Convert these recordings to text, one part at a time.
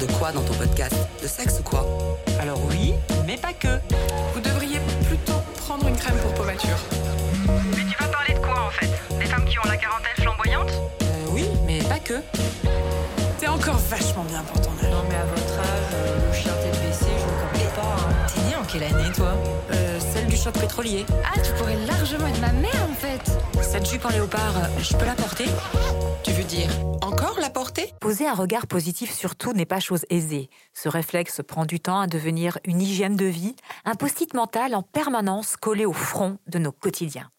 de quoi dans ton podcast De sexe ou quoi Alors oui, mais pas que. Vous devriez plutôt prendre une crème pour peau mature. Mais tu vas parler de quoi en fait? Des femmes qui ont la quarantaine flamboyante? Euh, oui, mais pas que. T'es encore vachement bien pour ton âge. Non mais à votre âge, euh, le chien TPC, je ne connais pas. hein. T'es né en quelle année toi? Euh, Ah, tu pourrais largement être ma mère en fait. Cette jupe en léopard, euh, je peux la porter Tu veux dire encore la porter Poser un regard positif sur tout n'est pas chose aisée. Ce réflexe prend du temps à devenir une hygiène de vie, un post-it mental en permanence collé au front de nos quotidiens.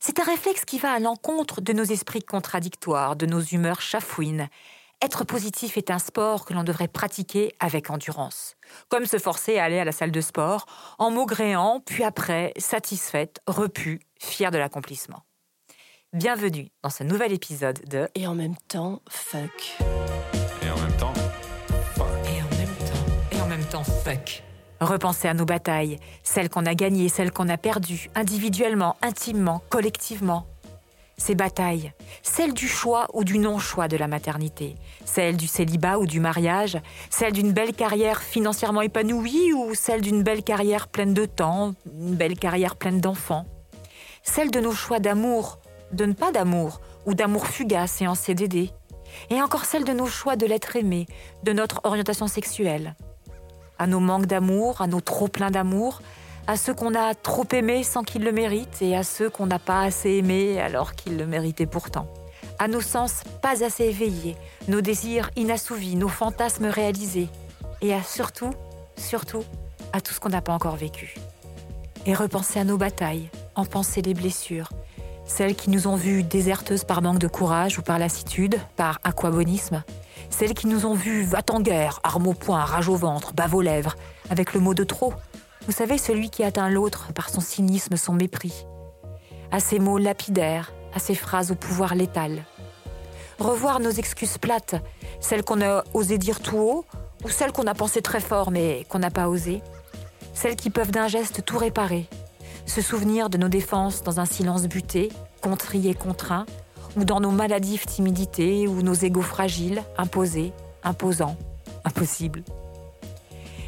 C'est un réflexe qui va à l'encontre de nos esprits contradictoires, de nos humeurs chafouines. Être positif est un sport que l'on devrait pratiquer avec endurance. Comme se forcer à aller à la salle de sport, en maugréant, puis après, satisfaite, repue, fière de l'accomplissement. Bienvenue dans ce nouvel épisode de Et en même temps, fuck. Et en même temps, Et en même temps, et en même temps, fuck. Repenser à nos batailles, celles qu'on a gagnées, celles qu'on a perdues, individuellement, intimement, collectivement. Ces batailles, celles du choix ou du non-choix de la maternité, celles du célibat ou du mariage, celles d'une belle carrière financièrement épanouie ou celles d'une belle carrière pleine de temps, une belle carrière pleine d'enfants. Celles de nos choix d'amour, de ne pas d'amour, ou d'amour fugace et en CDD. Et encore celles de nos choix de l'être aimé, de notre orientation sexuelle à nos manques d'amour, à nos trop pleins d'amour, à ceux qu'on a trop aimés sans qu'ils le méritent et à ceux qu'on n'a pas assez aimés alors qu'ils le méritaient pourtant. À nos sens pas assez éveillés, nos désirs inassouvis, nos fantasmes réalisés. Et à surtout, surtout, à tout ce qu'on n'a pas encore vécu. Et repenser à nos batailles, en penser les blessures, celles qui nous ont vues déserteuses par manque de courage ou par lassitude, par aquabonisme, celles qui nous ont vues va en guerre, arme au poing, rage au ventre, bave aux lèvres, avec le mot de trop. Vous savez, celui qui atteint l'autre par son cynisme, son mépris. À ces mots lapidaires, à ces phrases au pouvoir létal. Revoir nos excuses plates, celles qu'on a osé dire tout haut, ou celles qu'on a pensé très fort mais qu'on n'a pas osé. Celles qui peuvent d'un geste tout réparer. Se souvenir de nos défenses dans un silence buté, contrit et contraint, ou dans nos maladives timidités ou nos égaux fragiles, imposés, imposants, impossibles.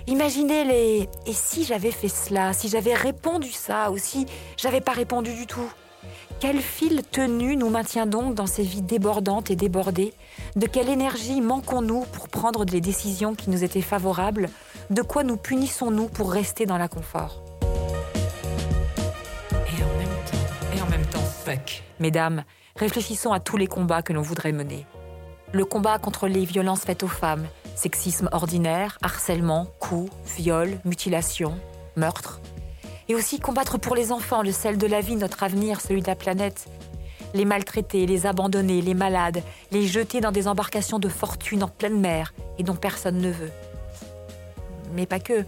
Imaginez les et si j'avais fait cela, si j'avais répondu ça, ou si j'avais pas répondu du tout? Quel fil tenu nous maintient donc dans ces vies débordantes et débordées? De quelle énergie manquons-nous pour prendre des décisions qui nous étaient favorables? De quoi nous punissons-nous pour rester dans l'inconfort Et en même temps, et en même temps, fuck. Mesdames, réfléchissons à tous les combats que l'on voudrait mener. Le combat contre les violences faites aux femmes, sexisme ordinaire, harcèlement, coups, viols, mutilations, meurtres. Et aussi combattre pour les enfants, le sel de la vie, notre avenir, celui de la planète. Les maltraités, les abandonnés, les malades, les jeter dans des embarcations de fortune en pleine mer et dont personne ne veut. Mais pas que.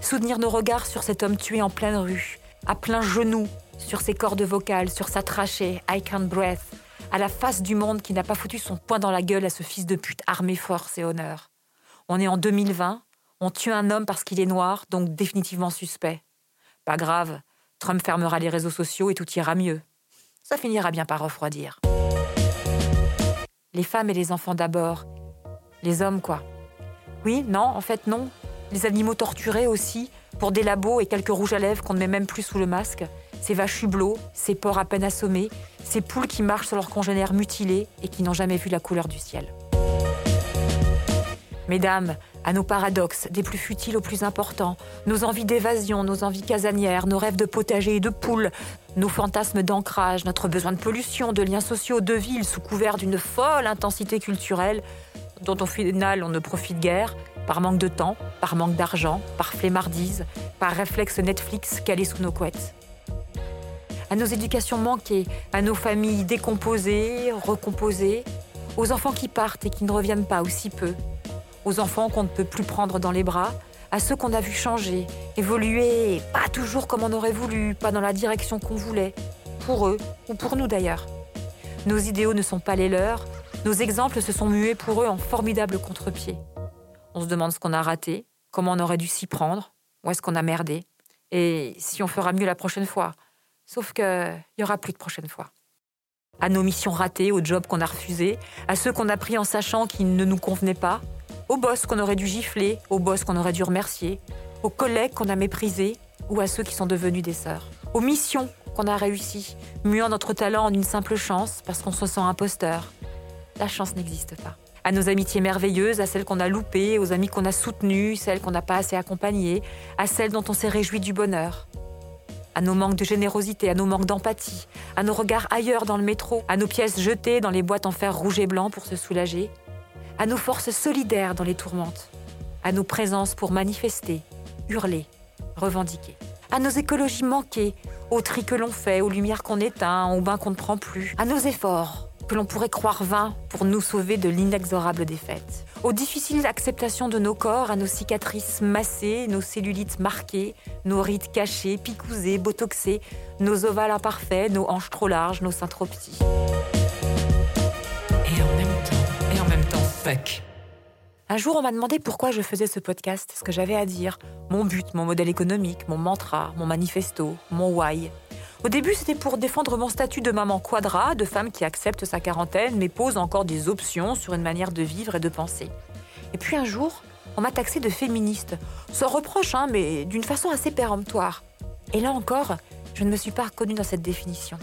Soutenir nos regards sur cet homme tué en pleine rue, à plein genou, sur ses cordes vocales, sur sa trachée, I can't breath, à la face du monde qui n'a pas foutu son poing dans la gueule à ce fils de pute armé force et honneur. On est en 2020, on tue un homme parce qu'il est noir, donc définitivement suspect. Pas grave, Trump fermera les réseaux sociaux et tout ira mieux. Ça finira bien par refroidir. Les femmes et les enfants d'abord. Les hommes, quoi. Oui, non, en fait, non. Les animaux torturés aussi, pour des labos et quelques rouges à lèvres qu'on ne met même plus sous le masque. Ces vaches hublots, ces porcs à peine assommés, ces poules qui marchent sur leurs congénères mutilés et qui n'ont jamais vu la couleur du ciel. Mesdames, à nos paradoxes, des plus futiles aux plus importants, nos envies d'évasion, nos envies casanières, nos rêves de potager et de poules, nos fantasmes d'ancrage, notre besoin de pollution, de liens sociaux, de ville sous couvert d'une folle intensité culturelle, dont au final on ne profite guère, par manque de temps, par manque d'argent, par flemmardise, par réflexe Netflix calé sous nos couettes. À nos éducations manquées, à nos familles décomposées, recomposées, aux enfants qui partent et qui ne reviennent pas aussi peu, aux enfants qu'on ne peut plus prendre dans les bras, à ceux qu'on a vus changer, évoluer, pas toujours comme on aurait voulu, pas dans la direction qu'on voulait, pour eux ou pour nous d'ailleurs. Nos idéaux ne sont pas les leurs, nos exemples se sont mués pour eux en formidables contre-pieds. On se demande ce qu'on a raté, comment on aurait dû s'y prendre, où est-ce qu'on a merdé, et si on fera mieux la prochaine fois. Sauf qu'il n'y aura plus de prochaine fois. À nos missions ratées, aux jobs qu'on a refusés, à ceux qu'on a pris en sachant qu'ils ne nous convenaient pas, Au boss qu'on aurait dû gifler, au boss qu'on aurait dû remercier, aux collègues qu'on a méprisés ou à ceux qui sont devenus des sœurs. Aux missions qu'on a réussies, muant notre talent en une simple chance parce qu'on se sent imposteur. La chance n'existe pas. À nos amitiés merveilleuses, à celles qu'on a loupées, aux amis qu'on a soutenus, celles qu'on n'a pas assez accompagnées, à celles dont on s'est réjoui du bonheur à nos manques de générosité, à nos manques d'empathie, à nos regards ailleurs dans le métro, à nos pièces jetées dans les boîtes en fer rouge et blanc pour se soulager, à nos forces solidaires dans les tourmentes, à nos présences pour manifester, hurler, revendiquer, à nos écologies manquées, aux tri que l'on fait, aux lumières qu'on éteint, aux bains qu'on ne prend plus, à nos efforts que l'on pourrait croire vains pour nous sauver de l'inexorable défaite, aux difficiles acceptations de nos corps, à nos cicatrices massées, nos cellulites marquées, nos rides cachées, picousées, botoxées, nos ovales imparfaits, nos hanches trop larges, nos seins trop petits. Un jour, on m'a demandé pourquoi je faisais ce podcast, ce que j'avais à dire, mon but, mon modèle économique, mon mantra, mon manifesto, mon why. Au début, c'était pour défendre mon statut de maman quadra, de femme qui accepte sa quarantaine, mais pose encore des options sur une manière de vivre et de penser. Et puis un jour, on m'a taxé de féministe, sans reproche, hein, mais d'une façon assez péremptoire. Et là encore, je ne me suis pas reconnue dans cette définition.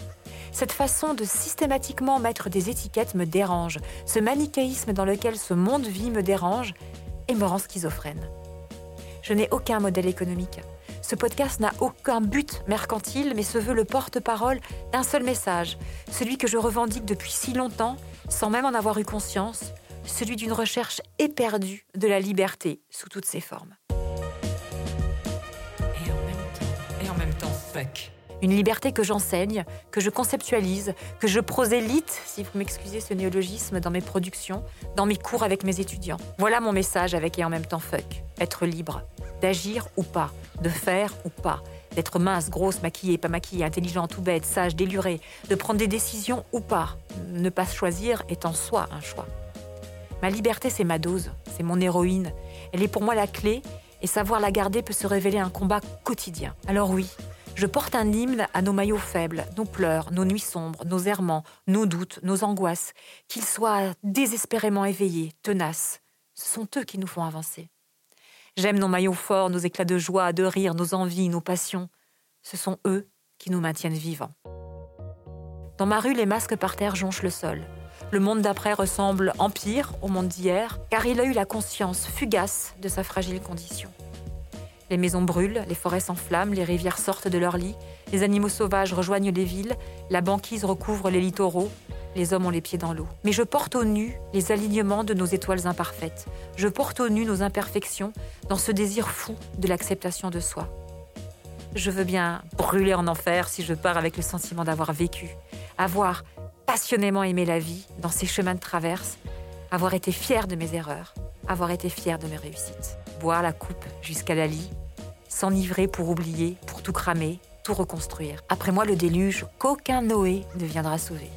Cette façon de systématiquement mettre des étiquettes me dérange. Ce manichéisme dans lequel ce monde vit me dérange et me rend schizophrène. Je n'ai aucun modèle économique. Ce podcast n'a aucun but mercantile, mais se veut le porte-parole d'un seul message, celui que je revendique depuis si longtemps, sans même en avoir eu conscience, celui d'une recherche éperdue de la liberté sous toutes ses formes. Et en même temps, et en même temps, fuck. Une liberté que j'enseigne, que je conceptualise, que je prosélite, si vous m'excusez ce néologisme, dans mes productions, dans mes cours avec mes étudiants. Voilà mon message avec et en même temps fuck. Être libre. D'agir ou pas. De faire ou pas. D'être mince, grosse, maquillée, pas maquillée, intelligente ou bête, sage, délurée. De prendre des décisions ou pas. Ne pas choisir est en soi un choix. Ma liberté, c'est ma dose, c'est mon héroïne. Elle est pour moi la clé et savoir la garder peut se révéler un combat quotidien. Alors oui, je porte un hymne à nos maillots faibles, nos pleurs, nos nuits sombres, nos errements, nos doutes, nos angoisses, qu'ils soient désespérément éveillés, tenaces. Ce sont eux qui nous font avancer. J'aime nos maillots forts, nos éclats de joie, de rire, nos envies, nos passions. Ce sont eux qui nous maintiennent vivants. Dans ma rue, les masques par terre jonchent le sol. Le monde d'après ressemble en pire au monde d'hier, car il a eu la conscience fugace de sa fragile condition. Les maisons brûlent, les forêts s'enflamment, les rivières sortent de leur lit, les animaux sauvages rejoignent les villes, la banquise recouvre les littoraux, les hommes ont les pieds dans l'eau. Mais je porte au nu les alignements de nos étoiles imparfaites. Je porte au nu nos imperfections dans ce désir fou de l'acceptation de soi. Je veux bien brûler en enfer si je pars avec le sentiment d'avoir vécu, avoir passionnément aimé la vie dans ses chemins de traverse, avoir été fier de mes erreurs, avoir été fier de mes réussites. Boire la coupe jusqu'à la lie, s'enivrer pour oublier, pour tout cramer, tout reconstruire. Après moi le déluge qu'aucun Noé ne viendra sauver.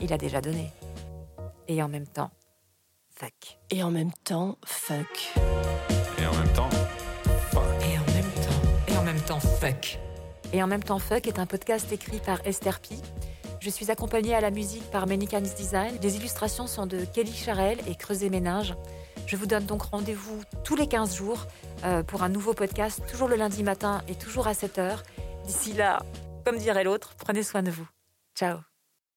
Il a déjà donné. Et en même temps, fuck. Et en même temps, fuck. Et en même temps, fuck. Et en même temps, et en même temps, fuck. Et en même temps, Fuck est un podcast écrit par Esther Pi. Je suis accompagnée à la musique par Menikans Design. Les illustrations sont de Kelly Charel et Creuset Ménage. Je vous donne donc rendez-vous tous les 15 jours euh, pour un nouveau podcast, toujours le lundi matin et toujours à 7 heures. D'ici là, comme dirait l'autre, prenez soin de vous. Ciao